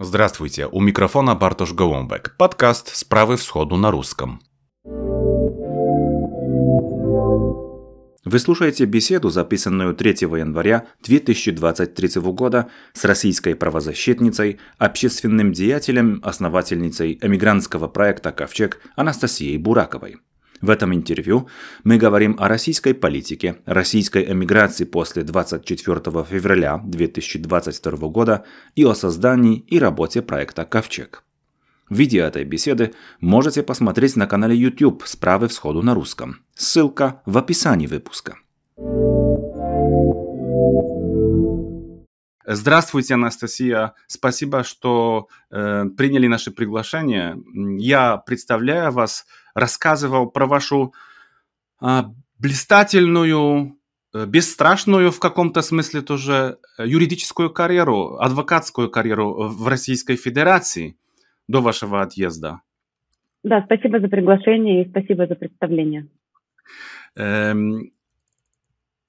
Здравствуйте, у микрофона Бартош Голомбек, подкаст «Справы всходу» на русском. Вы слушаете беседу, записанную 3 января 2023 года с российской правозащитницей, общественным деятелем, основательницей эмигрантского проекта «Ковчег» Анастасией Бураковой – в этом интервью мы говорим о российской политике, российской эмиграции после 24 февраля 2022 года и о создании и работе проекта «Ковчег». Видео этой беседы можете посмотреть на канале YouTube «Справы всходу на русском». Ссылка в описании выпуска. Здравствуйте, Анастасия. Спасибо, что э, приняли наше приглашение. Я представляю вас рассказывал про вашу а, блистательную, э, бесстрашную в каком-то смысле тоже э, юридическую карьеру, адвокатскую карьеру в Российской Федерации до вашего отъезда. Да, спасибо за приглашение и спасибо за представление. Эм,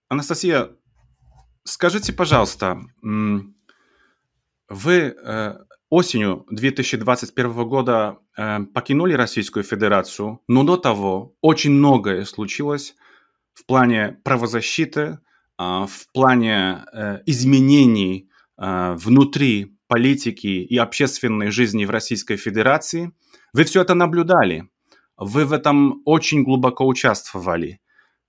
Анастасия, скажите, пожалуйста, вы э, осенью 2021 года э, покинули Российскую Федерацию, но до того очень многое случилось в плане правозащиты, э, в плане э, изменений э, внутри политики и общественной жизни в Российской Федерации. Вы все это наблюдали, вы в этом очень глубоко участвовали.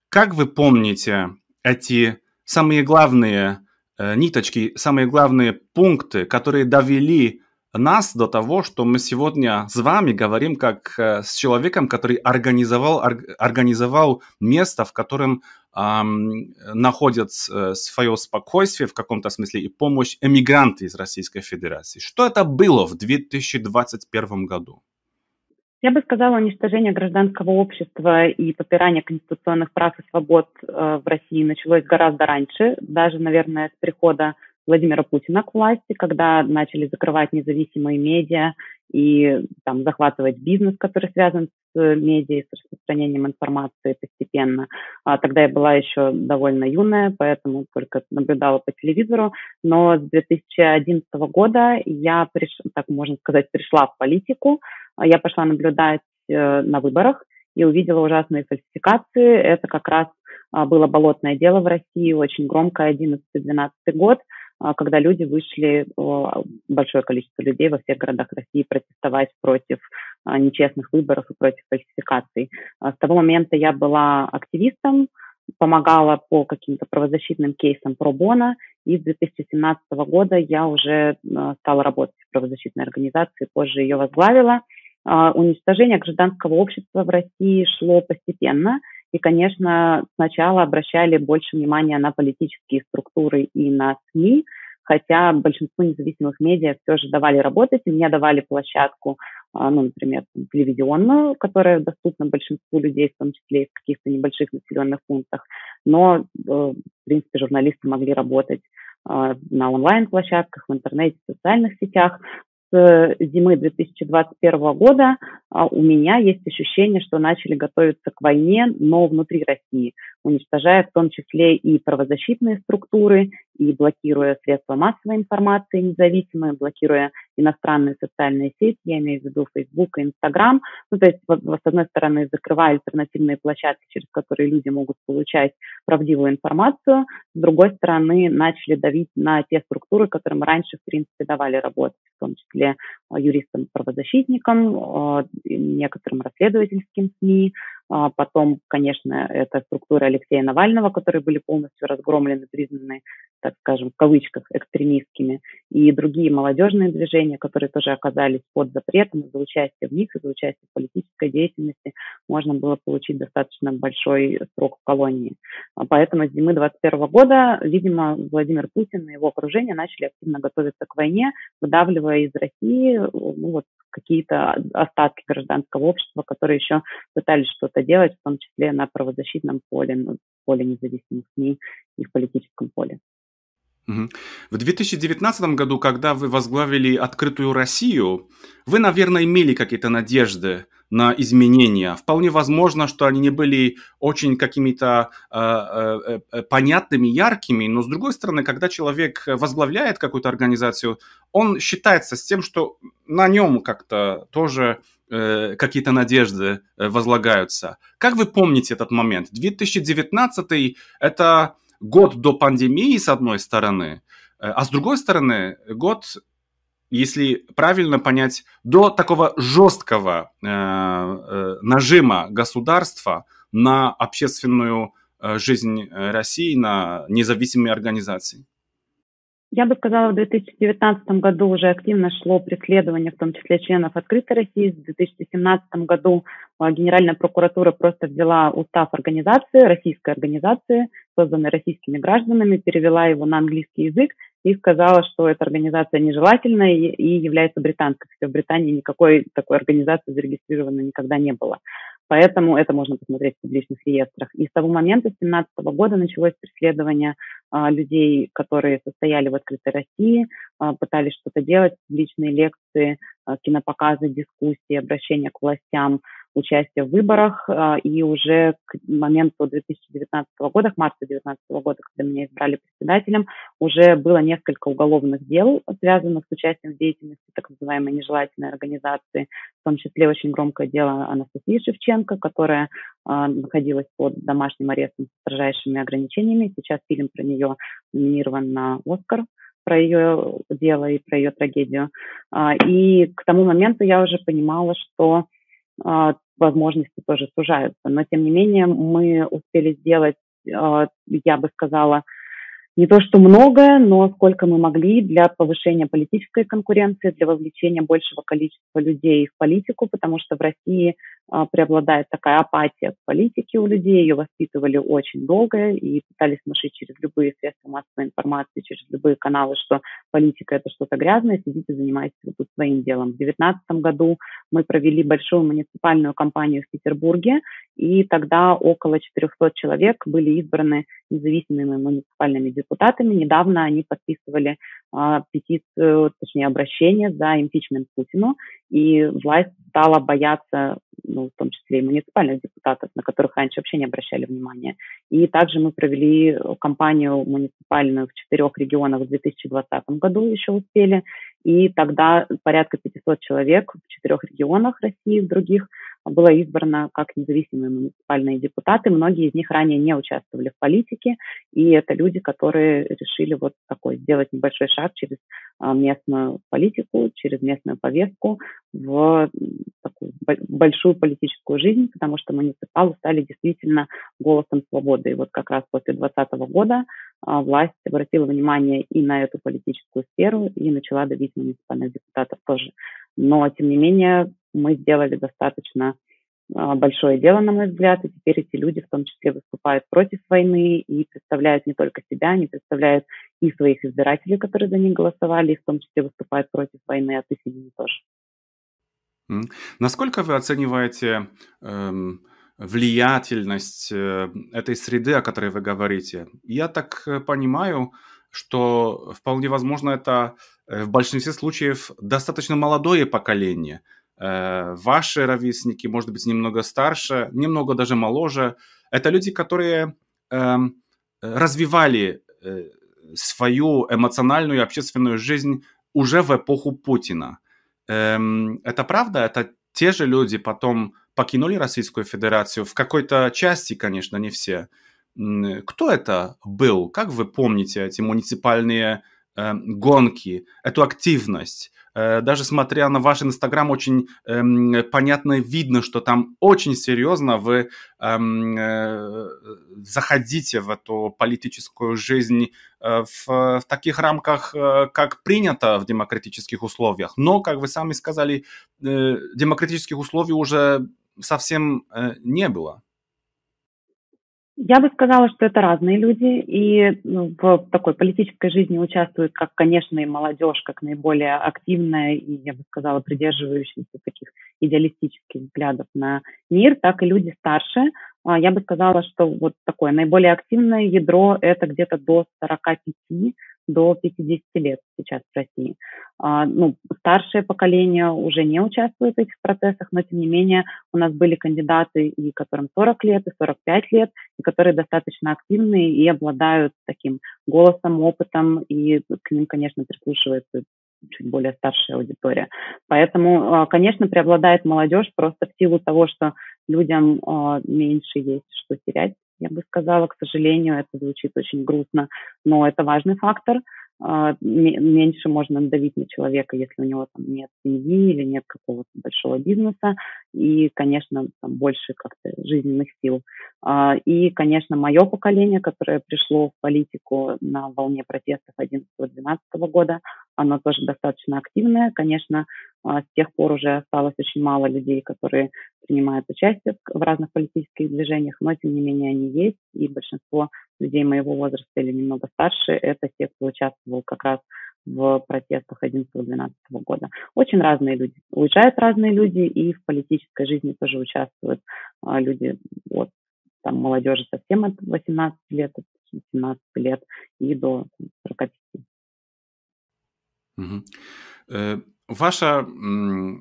Как вы помните эти самые главные э, ниточки, самые главные пункты, которые довели нас до того, что мы сегодня с вами говорим как э, с человеком, который организовал, организовал место, в котором эм, находят э, свое спокойствие в каком-то смысле и помощь эмигранты из Российской Федерации. Что это было в 2021 году? Я бы сказала, уничтожение гражданского общества и попирание конституционных прав и свобод э, в России началось гораздо раньше, даже, наверное, с прихода Владимира Путина к власти, когда начали закрывать независимые медиа и там, захватывать бизнес, который связан с медиа и с распространением информации постепенно. А, тогда я была еще довольно юная, поэтому только наблюдала по телевизору. Но с 2011 года я, приш... так можно сказать, пришла в политику. Я пошла наблюдать э, на выборах и увидела ужасные фальсификации. Это как раз а, было болотное дело в России, очень громкое, 11-12 год – когда люди вышли, большое количество людей во всех городах России протестовать против а, нечестных выборов и против фальсификаций. А, с того момента я была активистом, помогала по каким-то правозащитным кейсам про Бона, и с 2017 года я уже стала работать в правозащитной организации, позже ее возглавила. Уничтожение гражданского общества в России шло постепенно – и, конечно, сначала обращали больше внимания на политические структуры и на СМИ, хотя большинству независимых медиа все же давали работать, и мне давали площадку, а, ну, например, телевизионную, которая доступна большинству людей, в том числе и в каких-то небольших населенных пунктах, но, э, в принципе, журналисты могли работать а, на онлайн-площадках, в интернете, в социальных сетях зимы 2021 года а, у меня есть ощущение, что начали готовиться к войне, но внутри России, уничтожая в том числе и правозащитные структуры, и блокируя средства массовой информации независимые, блокируя иностранные социальные сети, я имею в виду Facebook и Instagram. Ну, то есть, с одной стороны, закрывая альтернативные площадки, через которые люди могут получать правдивую информацию, с другой стороны, начали давить на те структуры, которым раньше, в принципе, давали работать, в том числе а, юристам-правозащитникам, а, некоторым расследовательским СМИ, потом, конечно, это структура Алексея Навального, которые были полностью разгромлены, признаны, так скажем, в кавычках, экстремистскими, и другие молодежные движения, которые тоже оказались под запретом, за участие в них, за участие в политической деятельности можно было получить достаточно большой срок в колонии. А поэтому с зимы 2021 года, видимо, Владимир Путин и его окружение начали активно готовиться к войне, выдавливая из России ну, вот, какие-то остатки гражданского общества, которые еще пытались что-то делать, в том числе на правозащитном поле, на поле независимых СМИ и в политическом поле. В 2019 году, когда вы возглавили «Открытую Россию», вы, наверное, имели какие-то надежды на изменения. Вполне возможно, что они не были очень какими-то э, э, э, понятными, яркими, но с другой стороны, когда человек возглавляет какую-то организацию, он считается с тем, что на нем как-то тоже какие-то надежды возлагаются. Как вы помните этот момент? 2019 это год до пандемии, с одной стороны, а с другой стороны, год если правильно понять, до такого жесткого э, э, нажима государства на общественную э, жизнь России, на независимые организации? Я бы сказала, в 2019 году уже активно шло преследование, в том числе членов «Открытой России». В 2017 году э, Генеральная прокуратура просто взяла устав организации, российской организации, созданной российскими гражданами, перевела его на английский язык и сказала, что эта организация нежелательная и, и является британской. Хотя в Британии никакой такой организации зарегистрировано никогда не было. Поэтому это можно посмотреть в публичных реестрах. И с того момента, с 2017 года, началось преследование а, людей, которые состояли в открытой России, а, пытались что-то делать, публичные лекции, а, кинопоказы, дискуссии, обращения к властям – участие в выборах, а, и уже к моменту 2019 года, к марту 2019 года, когда меня избрали председателем, уже было несколько уголовных дел, связанных с участием в деятельности так называемой нежелательной организации, в том числе очень громкое дело Анастасии Шевченко, которая а, находилась под домашним арестом с строжайшими ограничениями. Сейчас фильм про нее номинирован на Оскар про ее дело и про ее трагедию. А, и к тому моменту я уже понимала, что возможности тоже сужаются. Но, тем не менее, мы успели сделать, а, я бы сказала, не то что многое, но сколько мы могли для повышения политической конкуренции, для вовлечения большего количества людей в политику, потому что в России а, преобладает такая апатия к политике у людей, ее воспитывали очень долго и пытались внушить через любые средства массовой информации, через любые каналы, что политика это что-то грязное, сидите, занимайтесь вот тут своим делом. В 2019 году мы провели большую муниципальную кампанию в Петербурге, и тогда около 400 человек были избраны независимыми муниципальными депутатами. Недавно они подписывали а, петицию, точнее обращение за импичмент Путину, и власть стала бояться, ну, в том числе и муниципальных депутатов, на которых раньше вообще не обращали внимания. И также мы провели кампанию муниципальную в четырех регионах в 2020 году, еще успели, и тогда порядка 500 человек в четырех регионах России, в других – было избрано как независимые муниципальные депутаты. Многие из них ранее не участвовали в политике, и это люди, которые решили вот такой сделать небольшой шаг через а, местную политику, через местную повестку в такую большую политическую жизнь, потому что муниципалы стали действительно голосом свободы. И вот как раз после 2020 года а, власть обратила внимание и на эту политическую сферу, и начала давить муниципальных депутатов тоже. Но, тем не менее, мы сделали достаточно а, большое дело, на мой взгляд, и теперь эти люди в том числе выступают против войны и представляют не только себя, они представляют и своих избирателей, которые за них голосовали, и в том числе выступают против войны от их имени тоже. Насколько вы оцениваете эм, влиятельность э, этой среды, о которой вы говорите? Я так э, понимаю, что вполне возможно это э, в большинстве случаев достаточно молодое поколение – ваши ровесники, может быть, немного старше, немного даже моложе. Это люди, которые эм, развивали э, свою эмоциональную и общественную жизнь уже в эпоху Путина. Эм, это правда? Это те же люди потом покинули Российскую Федерацию? В какой-то части, конечно, не все. Кто это был? Как вы помните эти муниципальные эм, гонки, эту активность? Э, даже смотря на ваш Инстаграм, очень эм, понятно видно, что там очень серьезно вы эм, э, заходите в эту политическую жизнь э, в, в таких рамках, э, как принято в демократических условиях. Но, как вы сами сказали, э, демократических условий уже совсем э, не было. Я бы сказала, что это разные люди, и ну, в такой политической жизни участвуют как, конечно, и молодежь, как наиболее активная и, я бы сказала, придерживающаяся таких идеалистических взглядов на мир, так и люди старше, я бы сказала, что вот такое наиболее активное ядро – это где-то до 45 до 50 лет сейчас в России. А, ну, старшее поколение уже не участвует в этих процессах, но тем не менее у нас были кандидаты, и которым 40 лет, и 45 лет, и которые достаточно активные и обладают таким голосом, опытом, и к ним, конечно, прислушивается чуть более старшая аудитория. Поэтому, а, конечно, преобладает молодежь просто в силу того, что людям а, меньше есть что терять я бы сказала. К сожалению, это звучит очень грустно, но это важный фактор. А, меньше можно давить на человека, если у него там нет семьи или нет какого-то большого бизнеса, и, конечно, там больше как-то жизненных сил. А, и, конечно, мое поколение, которое пришло в политику на волне протестов 11-12 года, оно тоже достаточно активное. Конечно, а, с тех пор уже осталось очень мало людей, которые принимают участие в разных политических движениях, но тем не менее они есть, и большинство людей моего возраста или немного старше, это те, кто участвовал как раз в протестах 11-12 года. Очень разные люди. Уезжают разные люди, и в политической жизни тоже участвуют а, люди от там, молодежи совсем от 18 лет, от 17 лет и до 45. Угу. Ваша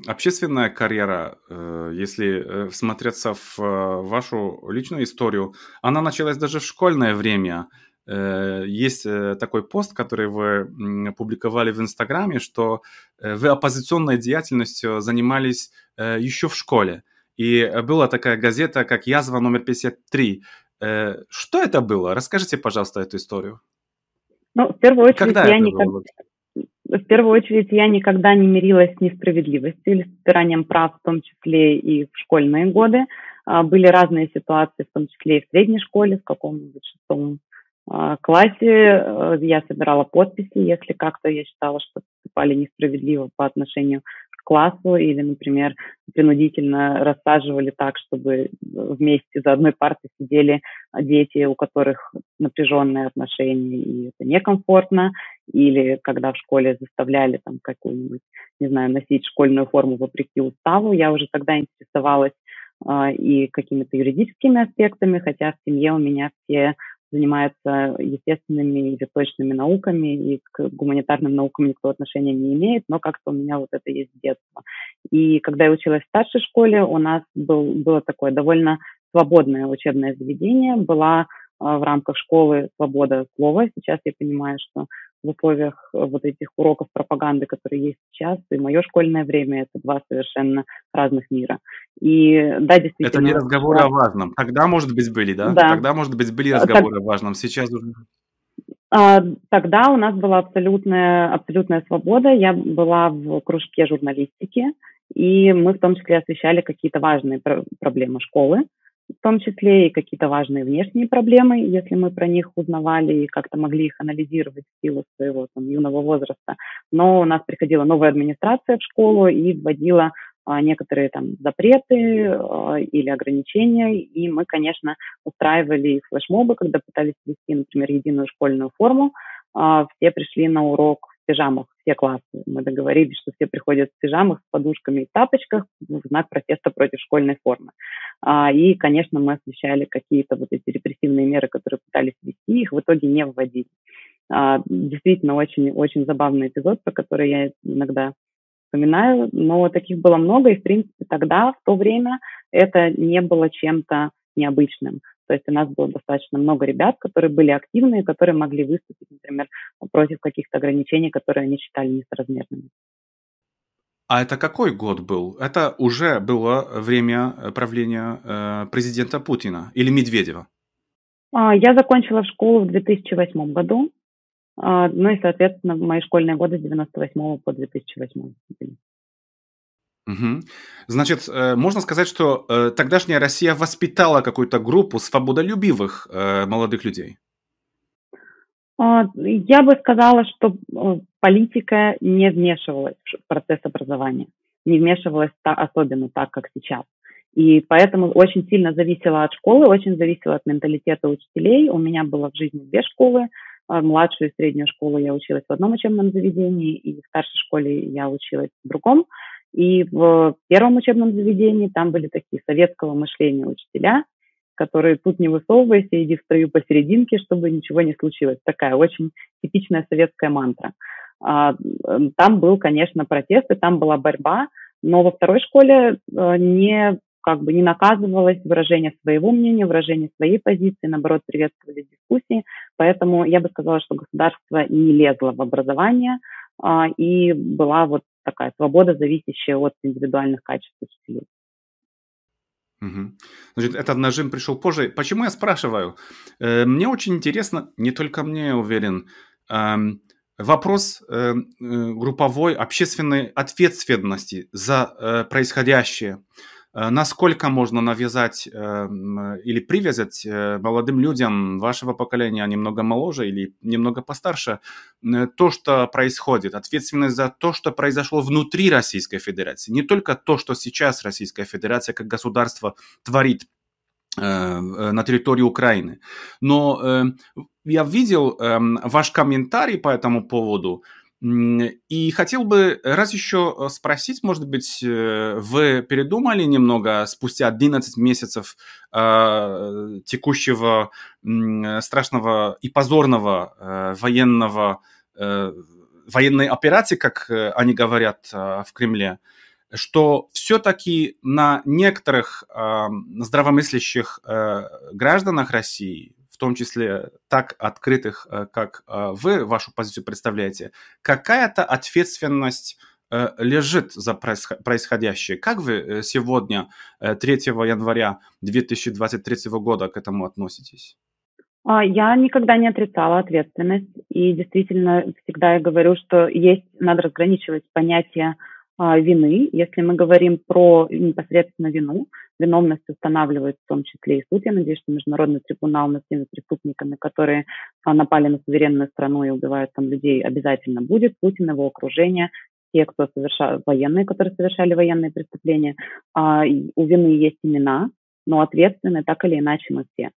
общественная карьера, э, если э, всмотреться в э, вашу личную историю, она началась даже в школьное время. Есть такой пост, который вы публиковали в Инстаграме, что вы оппозиционной деятельностью занимались еще в школе. И была такая газета, как «Язва номер 53». Что это было? Расскажите, пожалуйста, эту историю. Ну, в первую очередь, Когда я никогда в первую очередь я никогда не мирилась с несправедливостью или с стиранием прав, в том числе и в школьные годы. А, были разные ситуации, в том числе и в средней школе, в каком-нибудь шестом а, классе. Э, я собирала подписи, если как-то я считала, что поступали несправедливо по отношению классу или, например, принудительно рассаживали так, чтобы вместе за одной партой сидели дети, у которых напряженные отношения, и это некомфортно, или когда в школе заставляли там какую-нибудь, не знаю, носить школьную форму вопреки уставу, я уже тогда интересовалась э, и какими-то юридическими аспектами, хотя в семье у меня все занимается естественными или точными науками, и к гуманитарным наукам никто отношения не имеет, но как-то у меня вот это есть с детства. И когда я училась в старшей школе, у нас был, было такое довольно свободное учебное заведение, была в рамках школы свобода слова. Сейчас я понимаю, что в условиях э, вот этих уроков пропаганды, которые есть сейчас, и мое школьное время, это два совершенно разных мира. И да, действительно... Это не разговоры да. о важном. Тогда, может быть, были, да? да. Тогда, может быть, были а, разговоры так... о важном. Сейчас уже... А, тогда у нас была абсолютная, абсолютная свобода. Я была в кружке журналистики, и мы в том числе освещали какие-то важные проблемы школы в том числе и какие-то важные внешние проблемы, если мы про них узнавали и как-то могли их анализировать в силу своего там, юного возраста. Но у нас приходила новая администрация в школу и вводила а, некоторые там запреты а, или ограничения, и мы, конечно, устраивали флешмобы, когда пытались ввести, например, единую школьную форму, а, все пришли на урок пижамах, все классы. Мы договорились, что все приходят в пижамах, с подушками и тапочках в знак протеста против школьной формы. А, и, конечно, мы освещали какие-то вот эти репрессивные меры, которые пытались ввести, их в итоге не вводили. А, действительно, очень, очень забавный эпизод, про который я иногда вспоминаю, но таких было много, и, в принципе, тогда, в то время, это не было чем-то необычным. То есть у нас было достаточно много ребят, которые были активны, которые могли выступить, например, против каких-то ограничений, которые они считали несоразмерными. А это какой год был? Это уже было время правления э, президента Путина или Медведева? А, я закончила школу в 2008 году. А, ну и, соответственно, мои школьные годы с 98 по 2008 были. Угу. Значит, э, можно сказать, что э, тогдашняя Россия воспитала какую-то группу свободолюбивых э, молодых людей? А, я бы сказала, что политика не вмешивалась в процесс образования, не вмешивалась особенно так, как сейчас. И поэтому очень сильно зависело от школы, очень зависело от менталитета учителей. У меня было в жизни две школы. Младшую и среднюю школу я училась в одном учебном заведении, и в старшей школе я училась в другом. И в первом учебном заведении там были такие советского мышления учителя, который тут не высовывайся, иди в строю посерединке, чтобы ничего не случилось. Такая очень типичная советская мантра. А, там был, конечно, протест, и там была борьба, но во второй школе э, не как бы не наказывалось выражение своего мнения, выражение своей позиции, наоборот, приветствовали дискуссии. Поэтому я бы сказала, что государство не лезло в образование, а, и была вот такая свобода, зависящая от индивидуальных качеств учителей. Угу. Значит, этот нажим пришел позже. Почему я спрашиваю? Э, мне очень интересно, не только мне, уверен, вопрос э, э, групповой общественной ответственности за происходящее. Э, насколько можно навязать э, или привязать э, молодым людям вашего поколения, немного моложе или немного постарше, то, что происходит, ответственность за то, что произошло внутри Российской Федерации, не только то, что сейчас Российская Федерация как государство творит на территории Украины. Но я видел эм, ваш комментарий по этому поводу, и хотел бы раз еще э, спросить, может быть, э, вы передумали немного спустя 11 месяцев э, текущего э, страшного и позорного э, военного, э, военной операции, как э, они говорят э, в Кремле, что все-таки на некоторых э, здравомыслящих э, гражданах России, том числе так открытых, э, как э, вы вашу позицию представляете, какая-то ответственность э, лежит за происходящее. Как вы сегодня, 3 января 2023 года, к этому относитесь? А, я никогда не отрицала ответственность. И действительно, всегда я говорю, что есть, надо разграничивать понятие а, вины. Если мы говорим про непосредственно вину, виновность устанавливает в том числе и суд. Я надеюсь, что Международный трибунал над теми преступниками, которые а, напали на суверенную страну и убивают там людей, обязательно будет. Путин, его окружение, те, кто совершал, военные, которые совершали военные преступления. А, у вины есть имена, но ответственны так или иначе мы все.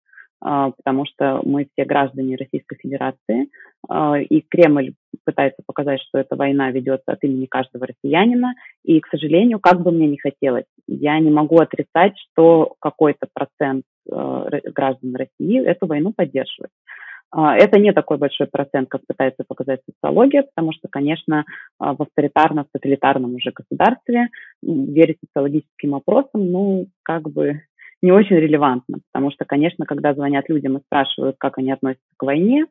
А, потому что мы все граждане Российской Федерации, а, и Кремль пытается показать, что эта война ведется от имени каждого россиянина, и, к сожалению, как бы мне не хотелось, я не могу отрицать, что какой-то процент а, граждан России эту войну поддерживает. Это не такой большой процент, как пытается показать социология, потому что, конечно, в авторитарном, тоталитарном уже государстве верить социологическим опросам, ну, как бы не очень релевантно, потому что, конечно, когда звонят людям и спрашивают, как они относятся к войне,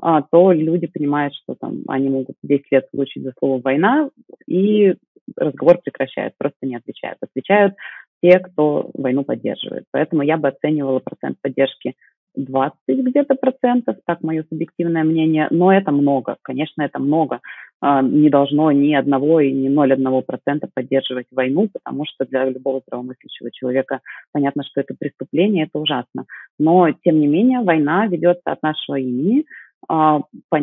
а, то люди понимают, что там они могут 10 лет получить за слово «война», и разговор прекращают, просто не отвечают. Отвечают те, кто войну поддерживает. Поэтому я бы оценивала процент поддержки 20 где-то процентов, так мое субъективное мнение, но это много, конечно, это много. А, не должно ни одного и ни 0,1 процента поддерживать войну, потому что для любого здравомыслящего человека понятно, что это преступление, это ужасно. Но, тем не менее, война ведется от нашего имени. А,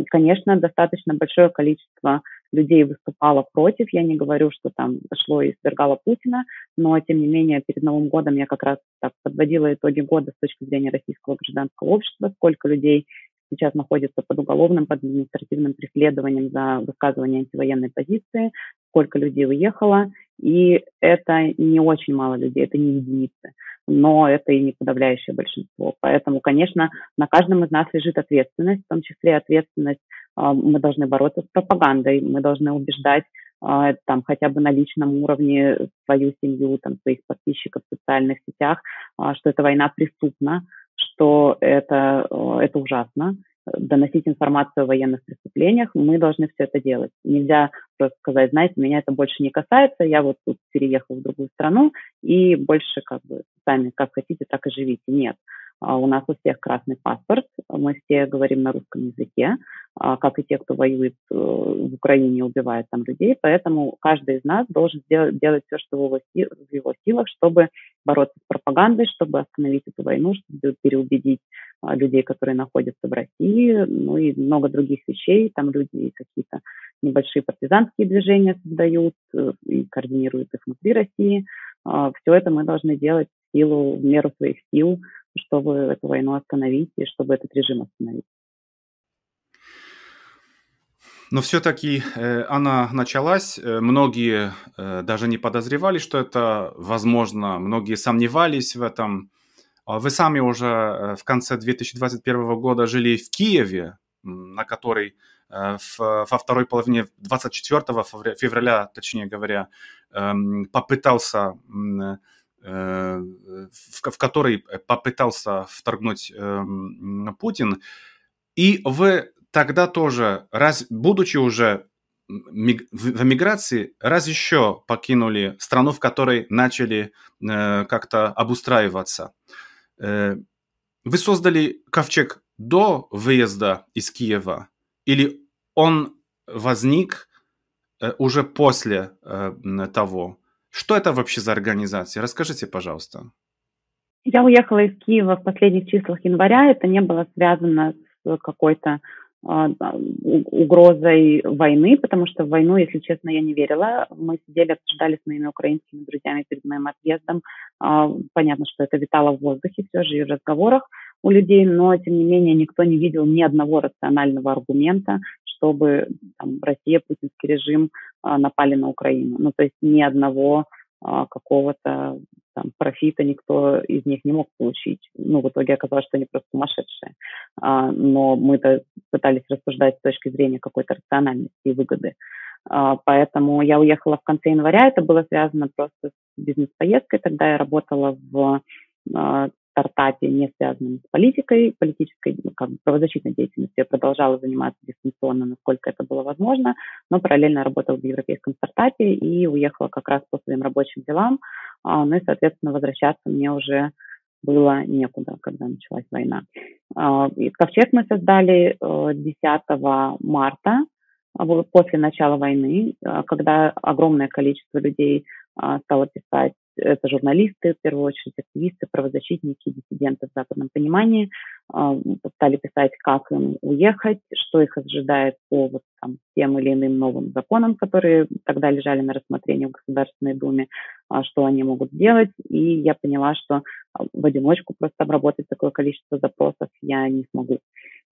конечно, достаточно большое количество людей выступало против. Я не говорю, что там шло и свергало Путина, но, тем не менее, перед Новым годом я как раз так подводила итоги года с точки зрения российского гражданского общества, сколько людей сейчас находится под уголовным, под административным преследованием за высказывание антивоенной позиции, сколько людей уехало, и это не очень мало людей, это не единицы, но это и не подавляющее большинство. Поэтому, конечно, на каждом из нас лежит ответственность, в том числе ответственность а, мы должны бороться с пропагандой, мы должны убеждать а, там хотя бы на личном уровне свою семью, там, своих подписчиков в социальных сетях, а, что эта война преступна, что это, это ужасно, доносить информацию о военных преступлениях, мы должны все это делать. Нельзя просто сказать, знаете, меня это больше не касается, я вот тут переехал в другую страну, и больше как бы сами как хотите, так и живите. Нет. А, у нас у всех красный паспорт, мы все говорим на русском языке, а, как и те, кто воюет э, в Украине, убивает там людей, поэтому каждый из нас должен сделать, делать все, что в его, в его силах, чтобы бороться с пропагандой, чтобы остановить эту войну, чтобы переубедить людей, которые находятся в России, ну и много других вещей. Там люди какие-то небольшие партизанские движения создают э, и координируют их внутри России. Все это мы должны делать в силу, в меру своих сил, чтобы эту войну остановить и чтобы этот режим остановить. Но все-таки э, она началась. Э, многие даже не подозревали, что это возможно. Многие сомневались в этом. Вы сами уже в конце 2021 года жили в Киеве, на который в, во второй половине 24 февраля, точнее говоря, эм, попытался в, в который попытался вторгнуть эм, Путин. И вы тогда тоже, раз, будучи уже в эмиграции, раз еще покинули страну, в которой начали э, как-то обустраиваться. Э, вы создали ковчег до выезда из Киева или он возник э, уже после э, того? Что это вообще за организация? Расскажите, пожалуйста. Я уехала из Киева в последних числах января. Это не было связано с какой-то угрозой войны, потому что в войну, если честно, я не верила. Мы сидели, обсуждали с моими украинскими друзьями перед моим отъездом. А, понятно, что это витало в воздухе все же и в разговорах у людей, но, тем не менее, никто не видел ни одного рационального аргумента, чтобы там, Россия, путинский режим а, напали на Украину. Ну, то есть ни одного какого-то там, профита никто из них не мог получить. Ну, в итоге оказалось, что они просто сумасшедшие. А, но мы-то пытались рассуждать с точки зрения какой-то рациональности и выгоды. А, поэтому я уехала в конце января. Это было связано просто с бизнес-поездкой. Тогда я работала в а, стартапе, не связанном с политикой, политической, ну, как бы правозащитной деятельностью. Я продолжала заниматься дистанционно, насколько это было возможно, но параллельно работала в европейском стартапе и уехала как раз по своим рабочим делам. А, ну и, соответственно, возвращаться мне уже было некуда, когда началась война. А, и ковчег мы создали 10 э, марта, а, после начала войны, когда огромное количество людей стало писать это журналисты, в первую очередь активисты, правозащитники, диссиденты в западном понимании, а, стали писать, как им уехать, что их ожидает по вот, там, тем или иным новым законам, которые тогда лежали на рассмотрении в Государственной Думе, а, что они могут сделать. И я поняла, что а, в одиночку просто обработать такое количество запросов я не смогу.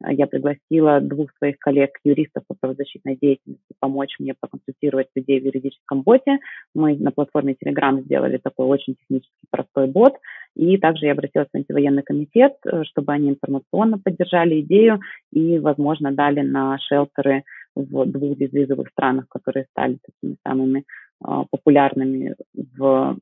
Я пригласила двух своих коллег-юристов по правозащитной деятельности помочь мне проконсультировать людей в юридическом боте. Мы на платформе Telegram сделали такой очень технически простой бот. И также я обратилась в антивоенный комитет, э, чтобы они информационно поддержали идею и, возможно, дали на шелтеры в двух безвизовых странах, которые стали такими самыми а, популярными в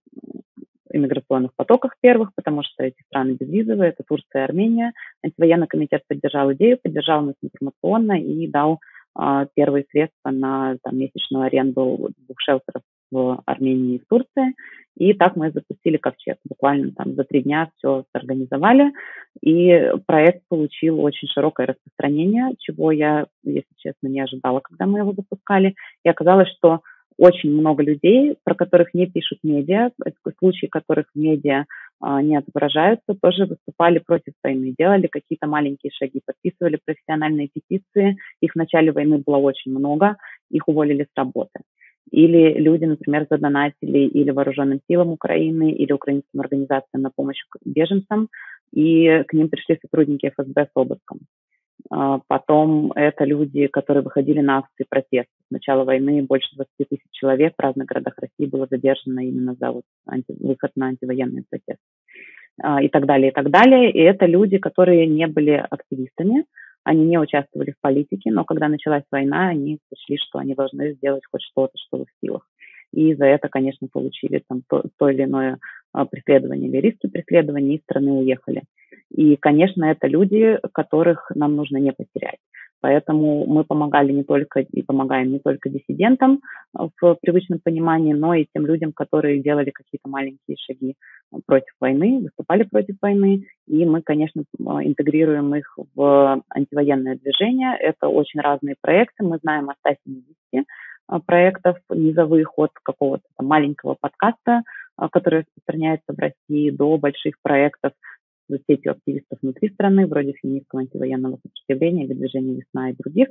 иммиграционных потоках первых, потому что эти страны безвизовые, это Турция и Армения. Антивоенный комитет поддержал идею, поддержал нас информационно и дал э, первые средства на там, месячную аренду двух шелтеров в Армении и в Турции. И так мы запустили ковчег. Буквально там за три дня все организовали. И проект получил очень широкое распространение, чего я, если честно, не ожидала, когда мы его запускали. И оказалось, что очень много людей, про которых не пишут медиа, случаи которых в медиа а, не отображаются, тоже выступали против войны, делали какие-то маленькие шаги, подписывали профессиональные петиции. Их в начале войны было очень много, их уволили с работы. Или люди, например, задонатили или вооруженным силам Украины, или украинским организациям на помощь беженцам, и к ним пришли сотрудники ФСБ с обыском. А, потом это люди, которые выходили на акции протеста. С начала войны больше 20 тысяч человек в разных городах России было задержано именно за вот анти, выход на антивоенный протест. А, и так далее, и так далее. И это люди, которые не были активистами, они не участвовали в политике, но когда началась война, они сочли, что они должны сделать хоть что-то, что в их силах. И за это, конечно, получили там то, то или иное а, преследование или риски преследования, и страны уехали. И, конечно, это люди, которых нам нужно не потерять. Поэтому мы помогали не только и помогаем не только диссидентам в привычном понимании, но и тем людям, которые делали какие-то маленькие шаги против войны, выступали против войны. И мы, конечно, интегрируем их в антивоенное движение. Это очень разные проекты. Мы знаем о 170 проектов низовых от какого-то маленького подкаста, который распространяется в России, до больших проектов за сетью активистов внутри страны, вроде феминистского антивоенного сопротивления или движения «Весна» и других.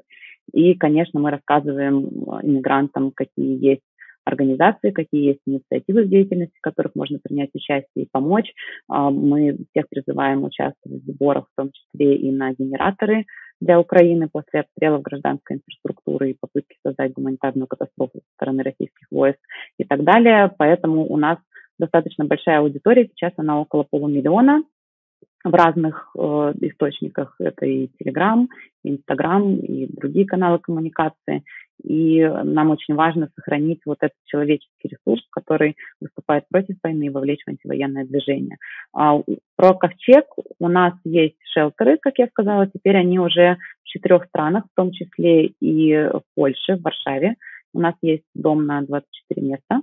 И, конечно, мы рассказываем э, иммигрантам, какие есть организации, какие есть инициативы в деятельности, в которых можно принять участие и помочь. А, мы всех призываем участвовать в сборах, в том числе и на генераторы для Украины после обстрелов гражданской инфраструктуры и попытки создать гуманитарную катастрофу со стороны российских войск и так далее. Поэтому у нас достаточно большая аудитория, сейчас она около полумиллиона, в разных э, источниках. Это и Telegram, и Instagram, и другие каналы коммуникации. И нам очень важно сохранить вот этот человеческий ресурс, который выступает против войны и вовлечь в антивоенное движение. А, про ковчег у нас есть шелтеры, как я сказала, теперь они уже в четырех странах, в том числе и в Польше, в Варшаве. У нас есть дом на 24 места.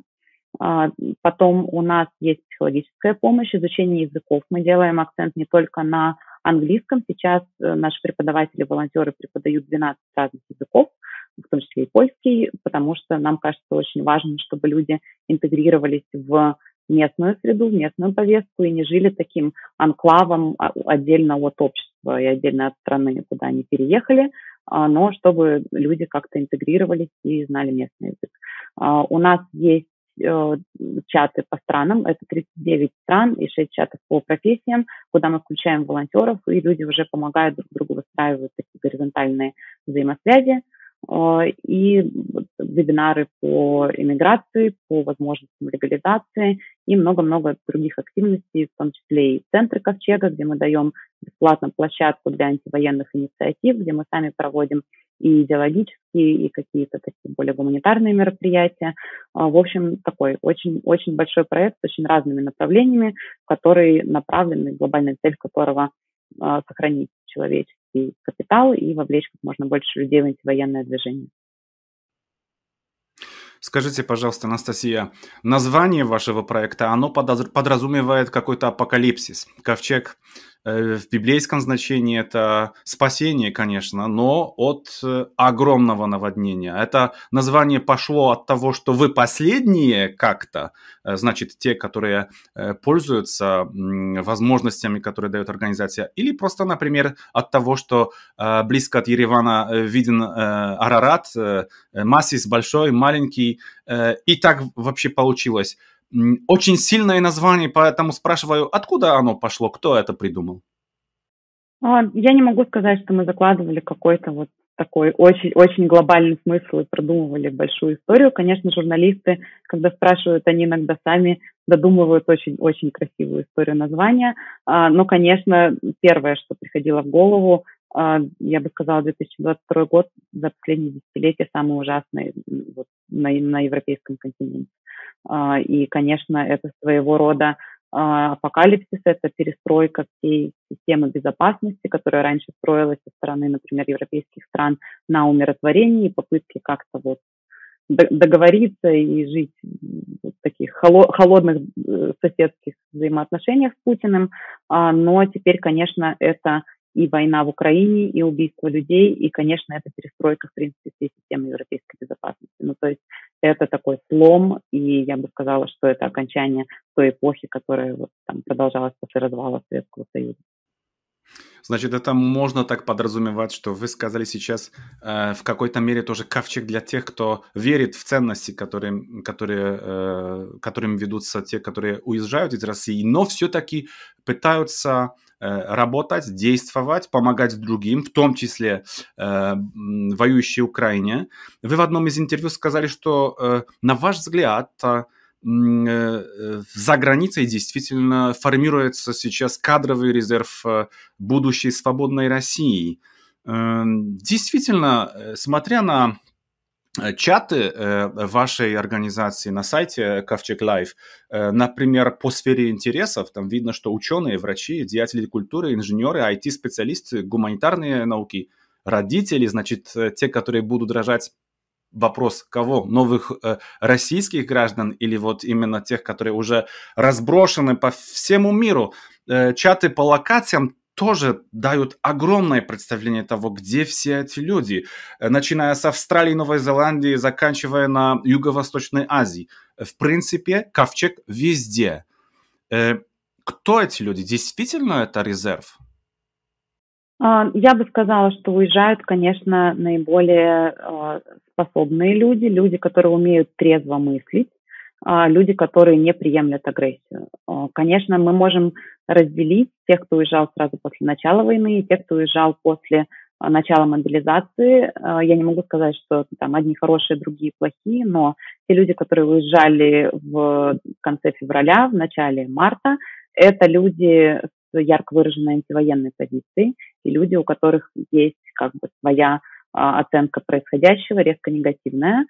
А, потом у нас есть психологическая помощь, изучение языков. Мы делаем акцент не только на английском. Сейчас э, наши преподаватели, волонтеры преподают 12 разных языков, в том числе и польский, потому что нам кажется очень важно, чтобы люди интегрировались в местную среду, в местную повестку и не жили таким анклавом а, отдельно от общества и отдельно от страны, куда они переехали, а, но чтобы люди как-то интегрировались и знали местный язык. У нас есть Э, чаты по странам, это 39 стран и 6 чатов по профессиям, куда мы включаем волонтеров, и люди уже помогают друг другу выстраивать такие горизонтальные взаимосвязи, э, и вебинары по иммиграции, по возможностям легализации и много-много других активностей, в том числе и центры Ковчега, где мы даем бесплатно площадку для антивоенных инициатив, где мы сами проводим и идеологические, и какие-то такие более гуманитарные мероприятия. А, в общем, такой очень, очень большой проект с очень разными направлениями, который направлен, глобальная цель которого а, сохранить человеческий капитал и вовлечь как можно больше людей в антивоенное движение. Скажите, пожалуйста, Анастасия, название вашего проекта, оно подразумевает какой-то апокалипсис. Ковчег в библейском значении это спасение, конечно, но от э, огромного наводнения. Это название пошло от того, что вы последние как-то, э, значит, те, которые пользуются возможностями, которые дает организация, или просто, например, от того, что близко от Еревана виден Арарат, Массис большой, маленький, и так вообще получилось. Очень сильное название, поэтому спрашиваю, откуда оно пошло, кто это придумал? А, я не могу сказать, что мы закладывали какой-то вот такой очень, очень глобальный смысл и продумывали большую историю. Конечно, журналисты, когда спрашивают, они иногда сами додумывают очень-очень красивую историю названия. А, но, конечно, первое, что приходило в голову, а, я бы сказала, 2022 год за последние десятилетия самый ужасный вот, на, на европейском континенте. А, и, конечно, это своего рода а, апокалипсис, это перестройка всей системы безопасности, которая раньше строилась со стороны, например, европейских стран на умиротворении, попытки как-то вот договориться и жить в таких холодных э, соседских взаимоотношениях с Путиным. А, но теперь, конечно, это и война в Украине, и убийство людей, и, конечно, это перестройка, в принципе, всей системы европейской безопасности. Ну, то есть это такой слом, и я бы сказала, что это окончание той эпохи, которая вот, там, продолжалась после развала Советского Союза. Значит, это можно так подразумевать, что вы сказали сейчас э, в какой-то мере тоже ковчег для тех, кто верит в ценности, которые, которые, э, которыми ведутся те, которые уезжают из России, но все-таки пытаются работать, действовать, помогать другим, в том числе э, воюющей Украине. Вы в одном из интервью сказали, что, э, на ваш взгляд, э, э, за границей действительно формируется сейчас кадровый резерв э, будущей свободной России. Действительно, смотря на Э, чаты э, вашей организации на сайте Ковчег Live, э, например, по сфере интересов, там видно, что ученые, врачи, деятели культуры, инженеры, IT-специалисты, гуманитарные науки, родители, значит, те, которые будут рожать. Вопрос кого? Новых э, российских граждан или вот именно тех, которые уже разброшены по всему миру? Э, чаты по локациям тоже дают огромное представление того, где все эти люди, э, начиная с Австралии, Новой Зеландии, заканчивая на Юго-Восточной Азии. В принципе, ковчег везде. Э, кто эти люди? Действительно это резерв? А, я бы сказала, что уезжают, конечно, наиболее а, способные люди, люди, которые умеют трезво мыслить, а, люди, которые не приемлят агрессию. Конечно, мы можем разделить тех, кто уезжал сразу после начала войны, и тех, кто уезжал после а, начала мобилизации. А, я не могу сказать, что там одни хорошие, другие плохие, но те люди, которые уезжали в конце февраля, в начале марта, это люди ярко выраженной антивоенной позицией, и люди, у которых есть как бы своя а, оценка происходящего, резко негативная,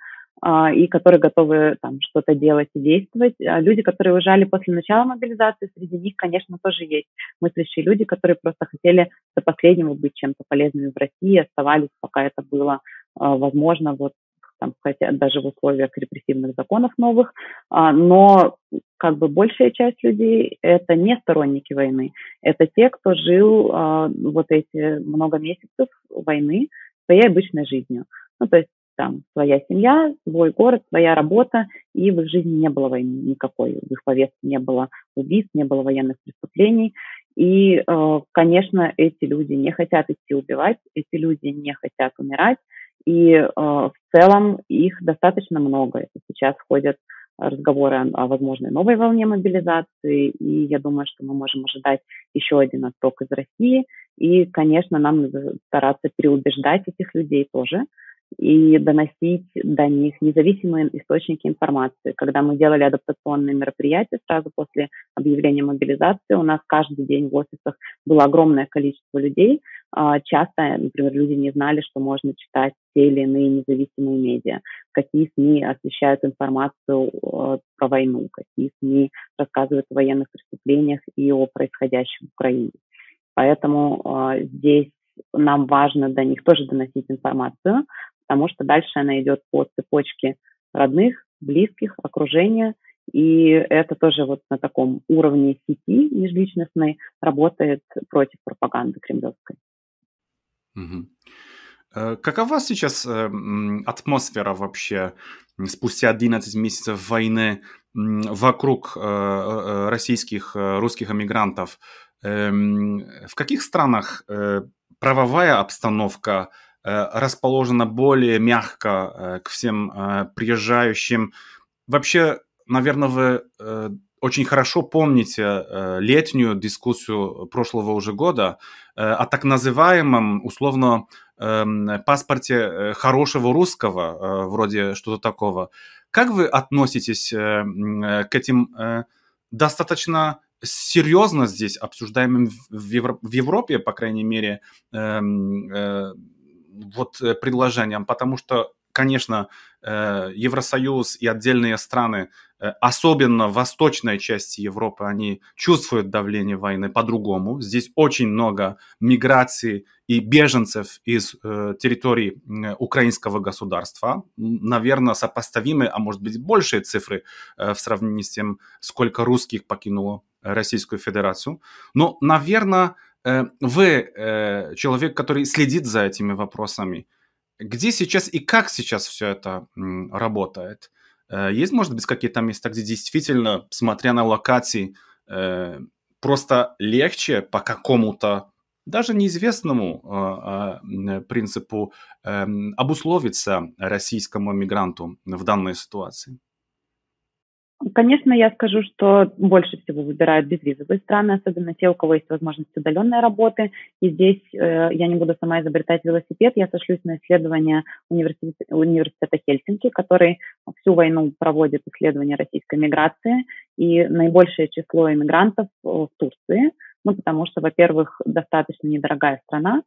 и которые готовы там что-то делать и действовать. А люди, которые уезжали после начала мобилизации, среди них, конечно, тоже есть мыслящие люди, которые просто хотели до последнего быть чем-то полезными в России, оставались, пока это было а, возможно, вот там, хотя даже в условиях репрессивных законов новых, но как бы большая часть людей это не сторонники войны, это те, кто жил вот эти много месяцев войны своей обычной жизнью. Ну, то есть там своя семья, свой город, своя работа, и в их жизни не было войны никакой, в их повестке не было убийств, не было военных преступлений. И, э, конечно, эти люди не хотят идти убивать, эти люди не хотят умирать, и э, в целом их достаточно много. Сейчас ходят разговоры о, возможной новой волне мобилизации, и я думаю, что мы можем ожидать еще один отток из России. И, конечно, нам надо стараться переубеждать этих людей тоже, и доносить до них независимые источники информации. Когда мы делали адаптационные мероприятия сразу после объявления мобилизации, у нас каждый день в офисах было огромное количество людей. А, часто, например, люди не знали, что можно читать те или иные независимые медиа, какие СМИ освещают информацию э, про войну, какие СМИ рассказывают о военных преступлениях и о происходящем в Украине. Поэтому э, здесь нам важно до них тоже доносить информацию, потому что дальше она идет по цепочке родных, близких, окружения, и это тоже вот на таком уровне сети межличностной работает против пропаганды кремлевской. Угу. Какова сейчас э, атмосфера вообще спустя 11 месяцев войны вокруг э, российских, русских эмигрантов? Эм, в каких странах правовая обстановка расположена более мягко э, к всем э, приезжающим. Вообще, наверное, вы очень хорошо помните летнюю дискуссию прошлого уже года о так называемом, условно, эм, паспорте хорошего русского, вроде что-то такого. Как вы относитесь к этим достаточно серьезно здесь обсуждаемым в Европе, по крайней мере, эм, вот э, предложениям, потому что, конечно, э, Евросоюз и отдельные страны, э, особенно восточной части Европы, они чувствуют давление войны по-другому. Здесь очень много миграции и беженцев из территории украинского государства. Наверное, сопоставимые, а может быть большие цифры в сравнении с тем, сколько русских покинуло Российскую Федерацию. Но, наверное, вы э, человек, который следит за этими вопросами. Где сейчас и как сейчас все это работает? Э, есть, может быть, какие-то места, где действительно, смотря на локации, просто легче по какому-то даже неизвестному принципу эм, обусловиться российскому мигранту в данной ситуации? Конечно, я скажу, что больше всего выбирают безвизовые страны, особенно те, у кого есть возможность удаленной работы. И здесь э, я не буду сама изобретать велосипед, я сошлюсь на исследования университета, университета Хельсинки, который всю войну проводит исследования российской миграции, и наибольшее число иммигрантов в Турции, ну, потому что, во-первых, достаточно недорогая страна,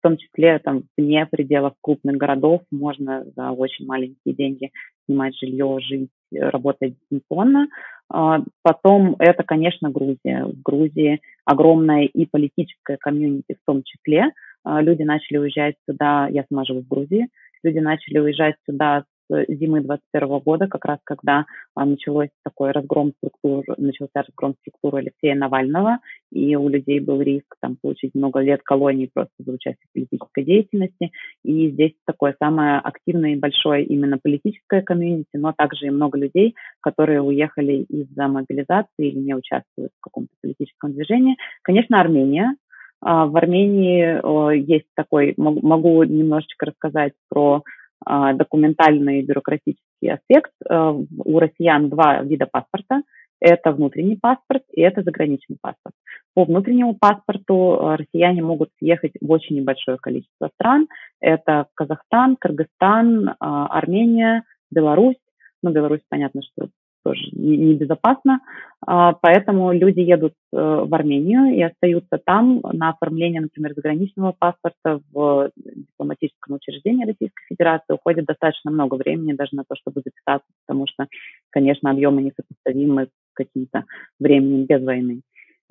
в том числе там вне пределов крупных городов можно за очень маленькие деньги снимать жилье, жить, работать дистанционно. А, потом это, конечно, Грузия. В Грузии огромная и политическая комьюнити в том числе. А, люди начали уезжать сюда, я сама живу в Грузии, люди начали уезжать сюда зимы 21 года, как раз когда а, началось такой разгром структур, начался разгром структуры Алексея Навального, и у людей был риск там получить много лет колоний просто за участие в политической деятельности. И здесь такое самое активное и большое именно политическое комьюнити, но также и много людей, которые уехали из-за мобилизации или не участвуют в каком-то политическом движении. Конечно, Армения, а, в Армении есть такой, могу немножечко рассказать про документальный бюрократический аспект. Э, у россиян два вида паспорта. Это внутренний паспорт и это заграничный паспорт. По внутреннему паспорту э, россияне могут съехать в очень небольшое количество стран. Это Казахстан, Кыргызстан, э, Армения, Беларусь. Ну, Беларусь, понятно, что тоже небезопасно. А, поэтому люди едут э, в Армению и остаются там на оформление, например, заграничного паспорта в дипломатическом учреждении Российской Федерации. Уходит достаточно много времени даже на то, чтобы записаться, потому что, конечно, объемы несопоставимы с каким-то временем без войны.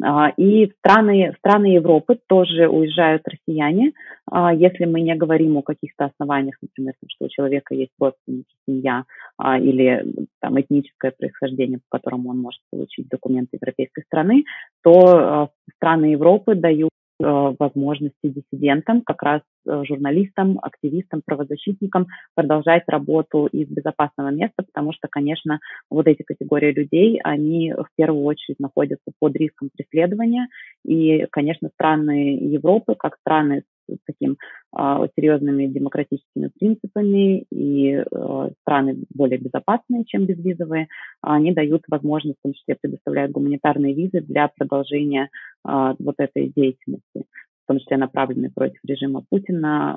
А, и в страны, в страны Европы тоже уезжают россияне, а, если мы не говорим о каких-то основаниях, например, что у человека есть родственники, семья а, или там, этническое происхождение, по которому он может получить документы европейской страны, то страны Европы дают возможности диссидентам, как раз э, журналистам, активистам, правозащитникам продолжать работу из безопасного места, потому что, конечно, вот эти категории людей, они в первую очередь находятся под риском преследования. И, конечно, страны Европы, как страны таким э, серьезными демократическими принципами и э, страны более безопасные, чем безвизовые, они дают возможность, в том числе предоставляют гуманитарные визы для продолжения э, вот этой деятельности в том числе направленные против режима Путина,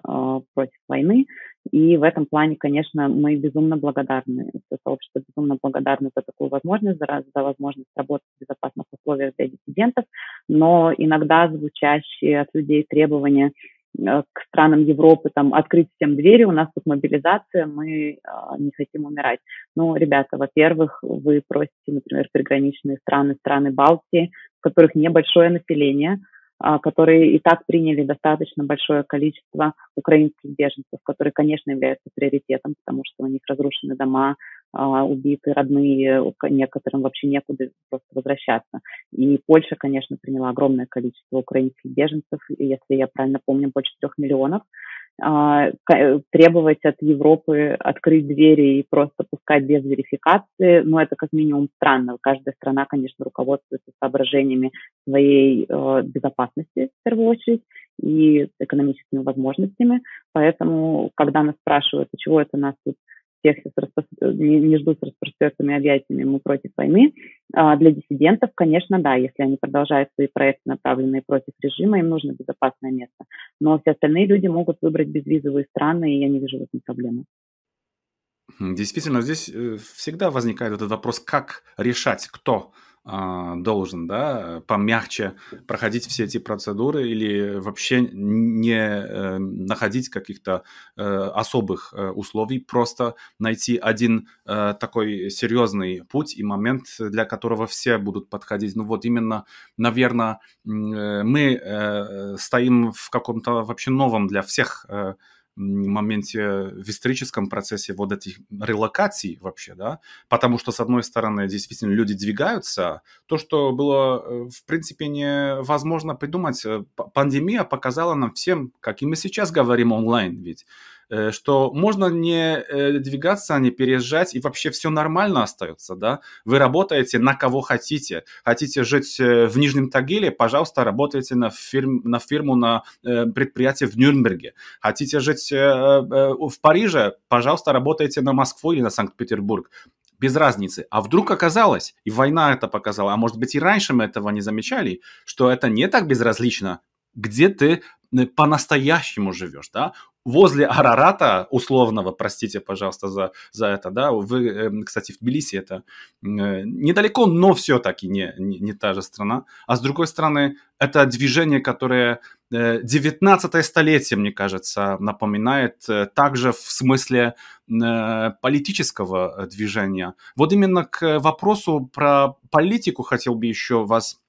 против войны. И в этом плане, конечно, мы безумно благодарны. Это сообщество безумно благодарны за такую возможность, за, за возможность работать в безопасных условиях для диссидентов, но иногда звучащие от людей требования Э, к странам Европы, там, открыть всем двери, у нас тут мобилизация, мы а, не хотим умирать. Ну, ребята, во-первых, вы просите, например, приграничные страны, страны Балтии, в которых небольшое население, а, которые и так приняли достаточно большое количество украинских беженцев, которые, конечно, являются приоритетом, потому что у них разрушены дома, убиты родные, некоторым вообще некуда просто возвращаться. И Польша, конечно, приняла огромное количество украинских беженцев, если я правильно помню, больше трех миллионов. А, требовать от Европы открыть двери и просто пускать без верификации, ну, это как минимум странно. Каждая страна, конечно, руководствуется соображениями своей э, безопасности, в первую очередь, и экономическими возможностями. Поэтому, когда нас спрашивают, а чего это нас тут всех не, не ждут с распростертыми объятиями, мы против войны. А для диссидентов, конечно, да, если они продолжают свои проекты, направленные против режима, им нужно безопасное место. Но все остальные люди могут выбрать безвизовые страны, и я не вижу в этом проблемы. Действительно, здесь э, всегда возникает этот вопрос, как решать, кто должен, да, помягче проходить все эти процедуры или вообще не э, находить каких-то э, особых э, условий, просто найти один такой серьезный путь и момент, для которого все будут подходить. Ну вот именно, наверное, мы стоим в каком-то вообще новом для всех моменте, в историческом процессе вот этих релокаций вообще, да, потому что, с одной стороны, действительно люди двигаются, то, что было, э, в принципе, невозможно придумать, э, пандемия показала нам всем, как и мы сейчас говорим онлайн, ведь что можно не э, двигаться, не переезжать, и вообще все нормально остается, да. Вы работаете на кого хотите. Хотите жить э, в Нижнем Тагиле, пожалуйста, работайте на, фирм, на фирму, на предприятие в Нюрнберге. Хотите жить в Париже, пожалуйста, работайте на Москву или на Санкт-Петербург без разницы. А вдруг оказалось, и война это показала, а может быть и раньше мы этого не замечали, что это не так безразлично, где ты по-настоящему живешь, да, возле Арарата условного, простите, пожалуйста, за, за это, да, вы, эм, кстати, в Тбилиси это э, недалеко, но все-таки не, не, не та же страна, а с другой стороны, это движение, которое 19 э, столетие, мне кажется, напоминает э, также в смысле политического движения. Вот именно к вопросу про политику хотел бы еще вас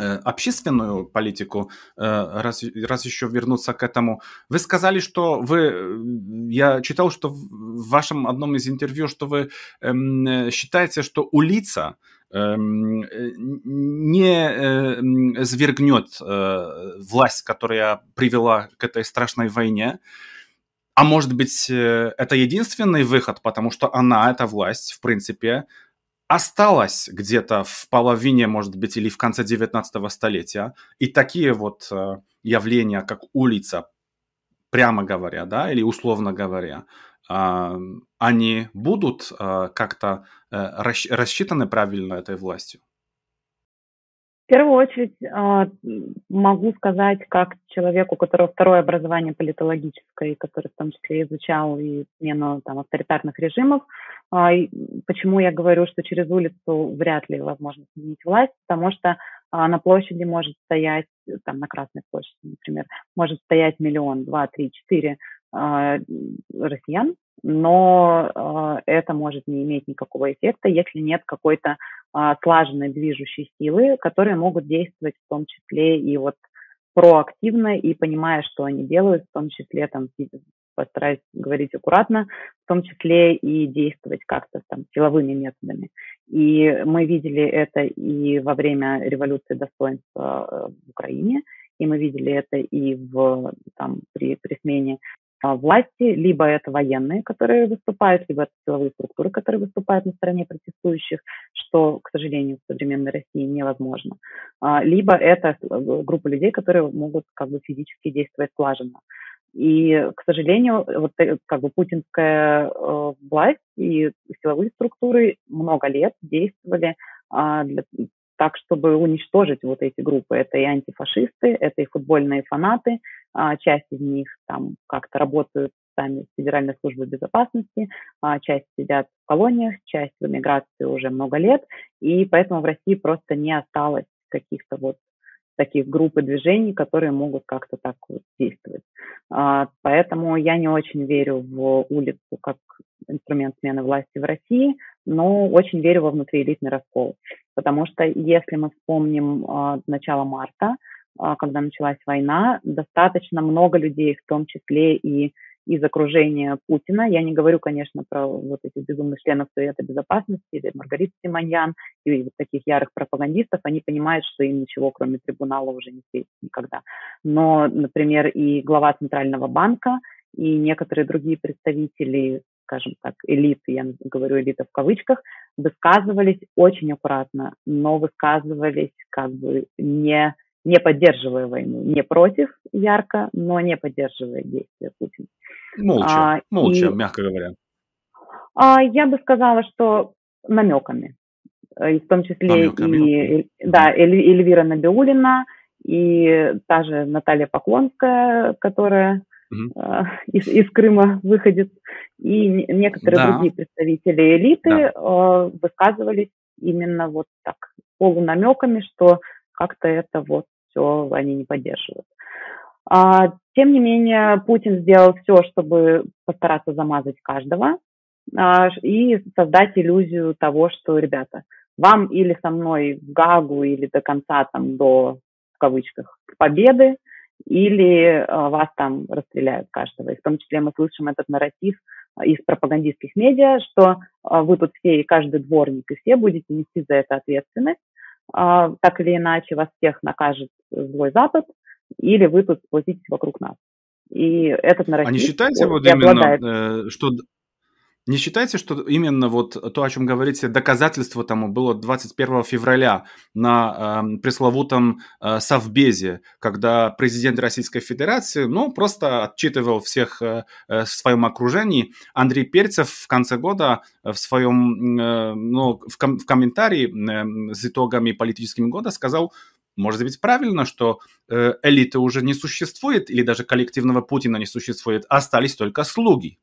общественную политику, э, раз, раз еще вернуться к этому. Вы сказали, что вы, э, я читал, что в вашем одном из интервью, что вы эм, считаете, что улица эм, не свергнет власть, которая привела к этой страшной войне, а может быть, это единственный выход, потому что она, эта власть, в принципе, осталась где-то в половине, может быть, или в конце 19 столетия. И такие вот э, явления, как улица, прямо говоря, да, или условно говоря, э, они будут э, как-то рассчитаны правильно этой властью? В первую очередь а, могу сказать, как человеку, у которого второе образование политологическое, который в том числе изучал и смену там, авторитарных режимов, а, почему я говорю, что через улицу вряд ли возможно сменить власть, потому что а, на площади может стоять, там на Красной площади, например, может стоять миллион, два, три, четыре россиян, но это может не иметь никакого эффекта, если нет какой-то слаженной движущей силы, которые могут действовать в том числе и вот проактивно и понимая, что они делают, в том числе там постараюсь говорить аккуратно, в том числе и действовать как-то там силовыми методами. И мы видели это и во время революции достоинства э, в Украине, и мы видели это и в, там, при, при смене а, власти, либо это военные, которые выступают, либо это силовые структуры, которые выступают на стороне протестующих, что, к сожалению, в современной России невозможно. А, либо это э, группа людей, которые могут как бы физически действовать слаженно. И, к сожалению, вот э, как бы путинская э, власть и силовые структуры много лет действовали а, для, так, чтобы уничтожить вот эти группы. Это и антифашисты, это и футбольные фанаты, а, часть из них там как-то работают сами в Федеральной службе безопасности, а, часть сидят в колониях, часть в эмиграции уже много лет, и поэтому в России просто не осталось каких-то вот таких групп и движений, которые могут как-то так вот действовать. А, поэтому я не очень верю в улицу как инструмент смены власти в России, но очень верю во внутриэлитный раскол. Потому что если мы вспомним э, начало марта, э, когда началась война, достаточно много людей, в том числе и из окружения Путина. Я не говорю, конечно, про вот этих безумных членов Совета Безопасности или Маргариту Симоньян и вот таких ярых пропагандистов. Они понимают, что им ничего, кроме трибунала, уже не светит никогда. Но, например, и глава Центрального банка, и некоторые другие представители скажем так, элиты, я говорю элита в кавычках, высказывались очень аккуратно, но высказывались как бы не, не поддерживая войну, не против ярко, но не поддерживая действия Путина. Молча, а, молча, и, мягко говоря. А, я бы сказала, что намеками, и в том числе намеками. и, да, Эль, Эльвира Набиулина, и та же Наталья Поклонская, которая uh из, из Крыма выходит, и некоторые да. другие представители элиты да. э, высказывались именно вот так полунамеками, что как-то это вот все они не поддерживают. А, тем не менее, Путин сделал все, чтобы постараться замазать каждого а, и создать иллюзию того, что, ребята, вам или со мной в Гагу, или до конца, там, до, в кавычках, победы, или а, вас там расстреляют каждого. И в том числе мы слышим этот нарратив а, из пропагандистских медиа, что а, вы тут все и каждый дворник, и все будете нести за это ответственность. Так или иначе вас всех накажет злой Запад, или вы тут сплотитесь вокруг нас. И этот нарратив... А не считаете вот именно, э, что не считаете, что именно вот то, о чем говорите, доказательство тому было 21 февраля на э, пресловутом э, Совбезе, когда президент Российской Федерации, ну, просто отчитывал всех э, э в своем окружении. Андрей Перцев в конце года в своем, э, ну, в, ком- в комментарии э, с итогами политического года сказал, может быть, правильно, что э, элиты уже не существует, или даже коллективного Путина не существует, остались только слуги.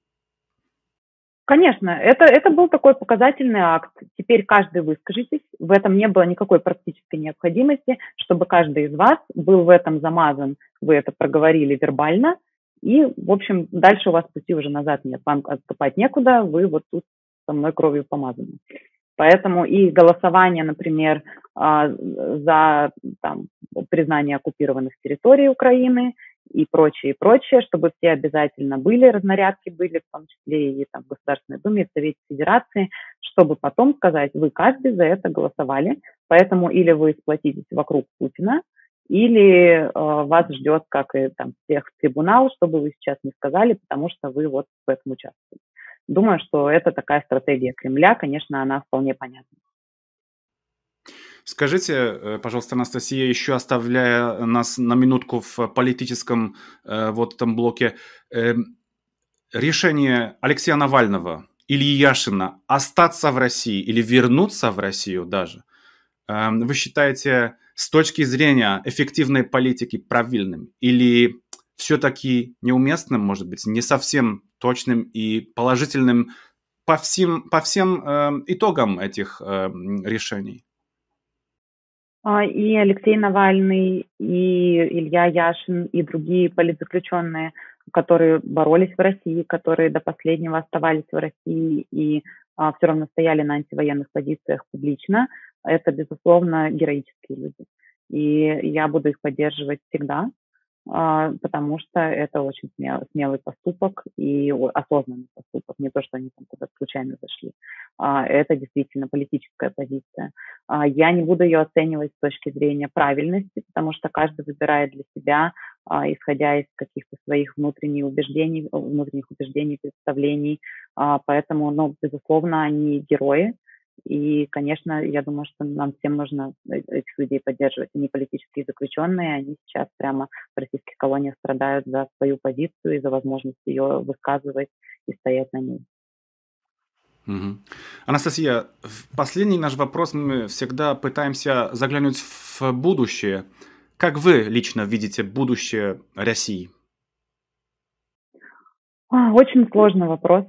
Конечно, это, это был такой показательный акт. Теперь каждый выскажитесь. В этом не было никакой практической необходимости, чтобы каждый из вас был в этом замазан. Вы это проговорили вербально. И, в общем, дальше у вас пути уже назад нет. Вам отступать некуда, вы вот тут со мной кровью помазаны. Поэтому и голосование, например, а, за там, признание оккупированных территорий Украины – и прочее, и прочее, чтобы все обязательно были, разнарядки были, в том числе и там, в Государственной Думе, и в Совете Федерации, чтобы потом сказать, вы каждый за это голосовали, поэтому или вы сплотитесь вокруг Путина, или э, вас ждет, как и там всех трибунал, чтобы вы сейчас не сказали, потому что вы вот в этом участвуете. Думаю, что это такая стратегия Кремля, конечно, она вполне понятна. Скажите, э, пожалуйста, Анастасия, еще оставляя нас на минутку в политическом э, вот этом блоке, э, решение Алексея Навального или Яшина остаться в России или вернуться в Россию даже, вы считаете с точки зрения эффективной политики правильным или все-таки неуместным, может быть, не совсем точным и положительным по всем, по всем э, итогам этих э, решений? А, и Алексей Навальный, и Илья Яшин, и другие политзаключенные, которые боролись в России, которые до последнего оставались в России и а, все равно стояли на антивоенных позициях публично, это, безусловно, героические люди. И я буду их поддерживать всегда, потому что это очень смелый, смелый поступок и осознанный поступок, не то, что они там куда-то случайно зашли. А, это действительно политическая позиция. А, я не буду ее оценивать с точки зрения правильности, потому что каждый выбирает для себя, исходя из каких-то своих внутренних убеждений, внутренних убеждений, представлений. Поэтому, ну, безусловно, они герои, и, конечно, я думаю, что нам всем нужно э, этих людей поддерживать. Они политические заключенные, они сейчас прямо в российских колониях страдают за свою позицию и за возможность ее высказывать и стоять на ней. Угу. Анастасия, последний наш вопрос мы всегда пытаемся заглянуть в будущее. Как вы лично видите будущее России? А, очень сложный вопрос.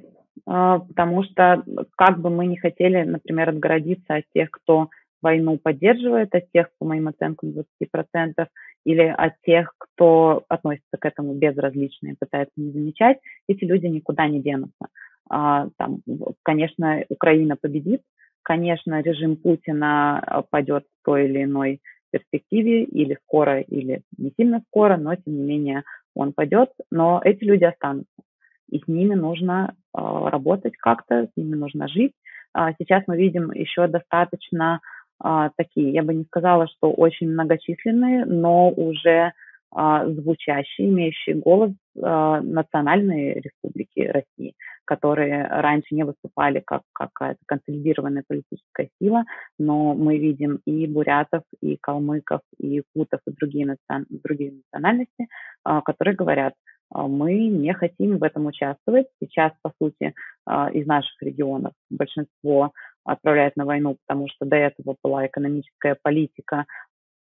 А, потому что как бы мы не хотели, например, отгородиться от тех, кто войну поддерживает, от тех, по моим оценкам, 20%, или от тех, кто относится к этому безразлично и пытается не замечать, эти люди никуда не денутся. А, там, конечно, Украина победит, конечно, режим Путина пойдет в той или иной перспективе, или скоро, или не сильно скоро, но тем не менее он пойдет, но эти люди останутся и с ними нужно работать как-то, с ними нужно жить. А, сейчас мы видим еще достаточно а, такие, я бы не сказала, что очень многочисленные, но уже звучащие, имеющие голос национальные республики России, которые раньше не выступали как какая-то консолидированная политическая сила, но мы видим и бурятов, и калмыков, и кутов, и другие, национ... другие национальности, которые говорят, а, мы не хотим в этом участвовать. Сейчас, по сути, а, из наших регионов большинство отправляет на войну, потому что до этого была экономическая политика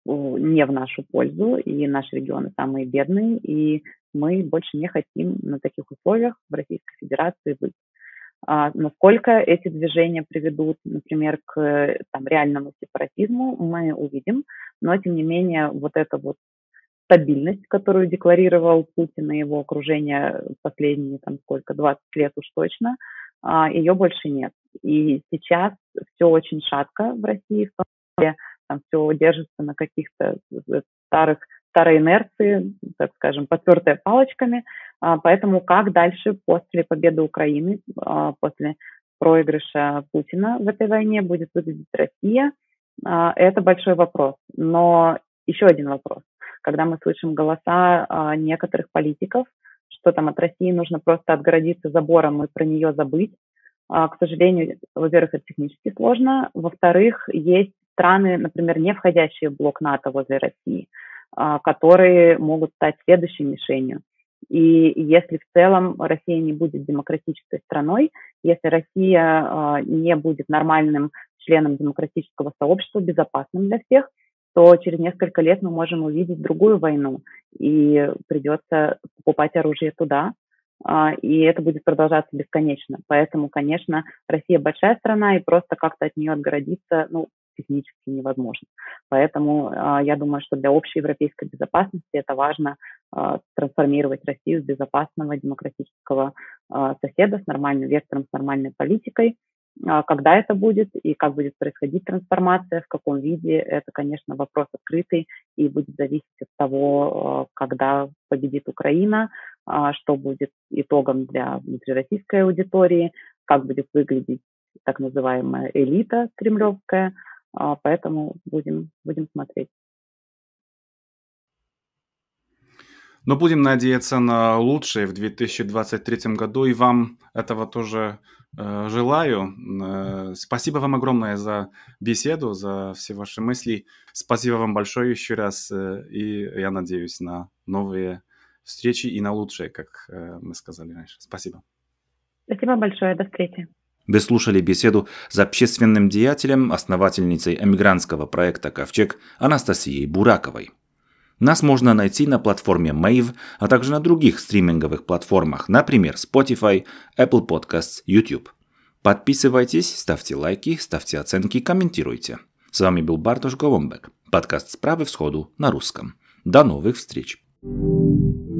не в нашу пользу, и наши регионы самые бедные, и мы больше не хотим на таких условиях в Российской Федерации быть. А насколько эти движения приведут, например, к там, реальному сепаратизму, мы увидим, но тем не менее вот это вот стабильность, которую декларировал Путин и его окружение последние, там, сколько, 20 лет уж точно, а, ее больше нет. И сейчас все очень шатко в России, в том числе там все держится на каких-то старых старой инерции, так скажем, потертые палочками. А, поэтому как дальше после победы Украины, а, после проигрыша Путина в этой войне будет выглядеть Россия, это большой вопрос. Но еще один вопрос когда мы слышим голоса а, некоторых политиков, что там от России нужно просто отгородиться забором и про нее забыть. А, к сожалению, во-первых, это технически сложно. Во-вторых, есть страны, например, не входящие в блок НАТО возле России, а, которые могут стать следующей мишенью. И если в целом Россия не будет демократической страной, если Россия не будет нормальным членом демократического сообщества, безопасным для всех, то через несколько лет мы можем увидеть другую войну, и придется покупать оружие туда, а, и это будет продолжаться бесконечно. Поэтому, конечно, Россия большая страна, и просто как-то от нее отгородиться, ну, технически невозможно. Поэтому а, я думаю, что для общей европейской безопасности это важно а, трансформировать Россию в безопасного демократического соседа с нормальным вектором, с нормальной политикой, когда это будет и как будет происходить трансформация, в каком виде, это, конечно, вопрос открытый и будет зависеть от того, а, когда победит Украина, а, что будет итогом для внутрироссийской аудитории, как будет выглядеть так называемая элита кремлевская. Поэтому будем, будем смотреть. Но будем надеяться на лучшее в 2023 году, и вам этого тоже желаю. Э, спасибо вам огромное за беседу, за все ваши мысли. Спасибо вам большое еще раз, э, и я надеюсь на новые встречи и на лучшее, как э, мы сказали раньше. Спасибо. Спасибо большое, до встречи. Вы слушали беседу с общественным деятелем, основательницей эмигрантского проекта «Ковчег» Анастасией Бураковой. Нас можно найти на платформе Mave, а также на других стриминговых платформах, например, Spotify, Apple Podcasts, YouTube. Подписывайтесь, ставьте лайки, ставьте оценки, комментируйте. С вами был Бартош Голомбек, подкаст «Справы всходу» на русском. До новых встреч! thank you